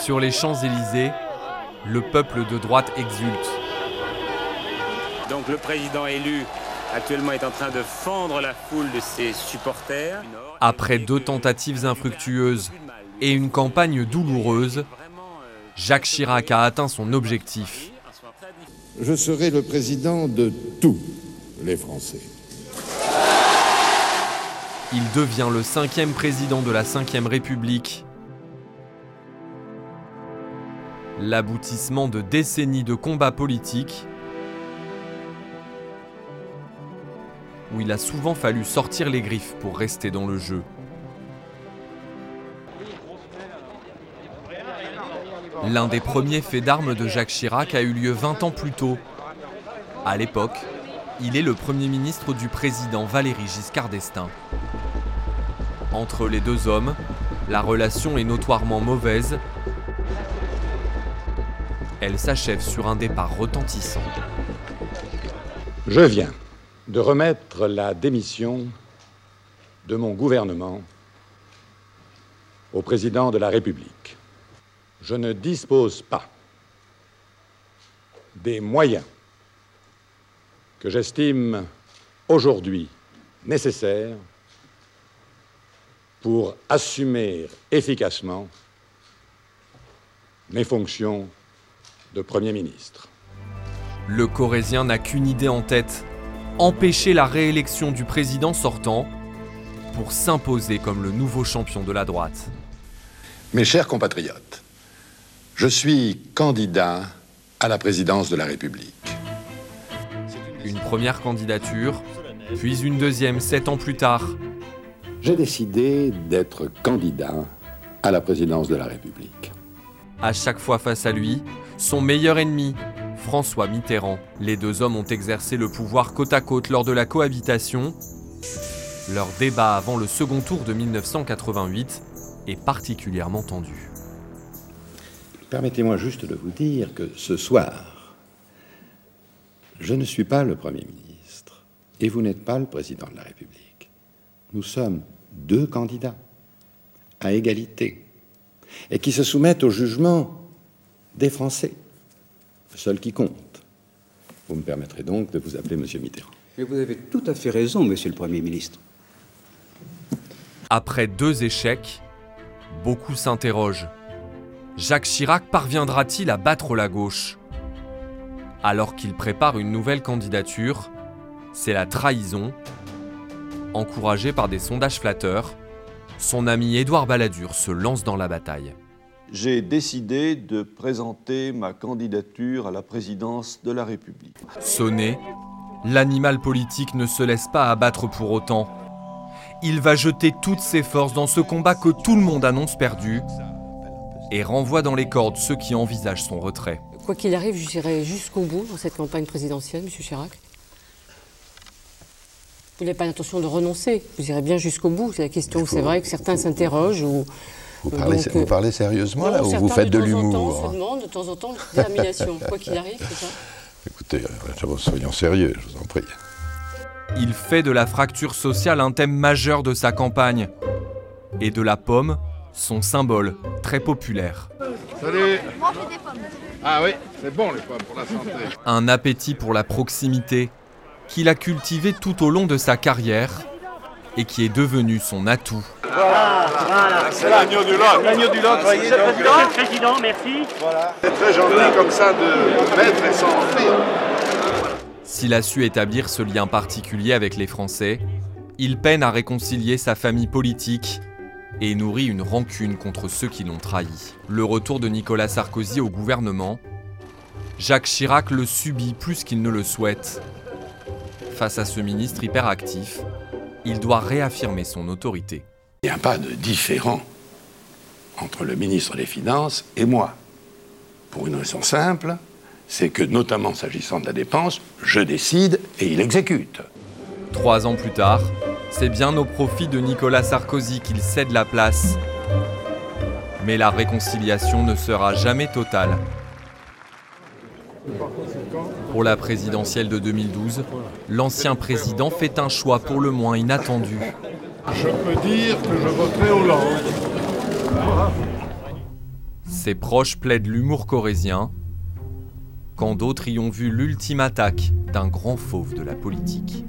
Sur les Champs-Élysées, le peuple de droite exulte. Donc le président élu actuellement est en train de fendre la foule de ses supporters. Après deux tentatives infructueuses et une campagne douloureuse, Jacques Chirac a atteint son objectif. Je serai le président de tous les Français. Il devient le cinquième président de la Ve République. L'aboutissement de décennies de combats politiques où il a souvent fallu sortir les griffes pour rester dans le jeu. L'un des premiers faits d'armes de Jacques Chirac a eu lieu 20 ans plus tôt. À l'époque, il est le Premier ministre du président Valéry Giscard d'Estaing. Entre les deux hommes, la relation est notoirement mauvaise. Elle s'achève sur un départ retentissant. Je viens de remettre la démission de mon gouvernement au président de la République. Je ne dispose pas des moyens que j'estime aujourd'hui nécessaires pour assumer efficacement mes fonctions de Premier ministre. Le Corésien n'a qu'une idée en tête, empêcher la réélection du président sortant pour s'imposer comme le nouveau champion de la droite. Mes chers compatriotes, je suis candidat à la présidence de la République. Une première candidature, puis une deuxième sept ans plus tard. J'ai décidé d'être candidat à la présidence de la République. À chaque fois face à lui, son meilleur ennemi, François Mitterrand. Les deux hommes ont exercé le pouvoir côte à côte lors de la cohabitation. Leur débat avant le second tour de 1988 est particulièrement tendu. Permettez-moi juste de vous dire que ce soir, je ne suis pas le Premier ministre et vous n'êtes pas le Président de la République. Nous sommes deux candidats à égalité et qui se soumettent au jugement des Français seul qui compte. Vous me permettrez donc de vous appeler Monsieur Mitterrand. Mais vous avez tout à fait raison, Monsieur le Premier ministre. Après deux échecs, beaucoup s'interrogent. Jacques Chirac parviendra-t-il à battre la gauche? Alors qu'il prépare une nouvelle candidature, c'est la trahison. Encouragé par des sondages flatteurs, son ami Édouard Balladur se lance dans la bataille j'ai décidé de présenter ma candidature à la présidence de la République. Sonné, l'animal politique ne se laisse pas abattre pour autant. Il va jeter toutes ses forces dans ce combat que tout le monde annonce perdu et renvoie dans les cordes ceux qui envisagent son retrait. Quoi qu'il arrive, j'irai jusqu'au bout dans cette campagne présidentielle, M. Chirac. Vous n'avez pas l'intention de renoncer, vous irez bien jusqu'au bout. C'est la question, c'est vrai que certains s'interrogent ou vous parlez, euh, sérieusement là ou vous faites de l'humour se demande de temps en temps détermination, quoi qu'il arrive, c'est ça Écoutez, euh, soyons sérieux, je vous en prie. Il fait de la fracture sociale un thème majeur de sa campagne. Et de la pomme, son symbole, très populaire. Salut Ah oui, c'est bon les pommes pour la santé. Un appétit pour la proximité qu'il a cultivé tout au long de sa carrière et qui est devenu son atout. Voilà, voilà. C'est l'agneau du Lot. L'agneau du Lot, voyez. Monsieur le Président, merci. Voilà. C'est très gentil comme ça de mettre et sans offrir. S'il a su établir ce lien particulier avec les Français, il peine à réconcilier sa famille politique et nourrit une rancune contre ceux qui l'ont trahi. Le retour de Nicolas Sarkozy au gouvernement, Jacques Chirac le subit plus qu'il ne le souhaite. Face à ce ministre hyperactif, il doit réaffirmer son autorité. Il n'y a pas de différent entre le ministre des Finances et moi. Pour une raison simple, c'est que notamment s'agissant de la dépense, je décide et il exécute. Trois ans plus tard, c'est bien au profit de Nicolas Sarkozy qu'il cède la place. Mais la réconciliation ne sera jamais totale. Pour la présidentielle de 2012, l'ancien président fait un choix pour le moins inattendu je peux dire que je voterai Hollande. Ses proches plaident l'humour corésien, quand d'autres y ont vu l'ultime attaque d'un grand fauve de la politique.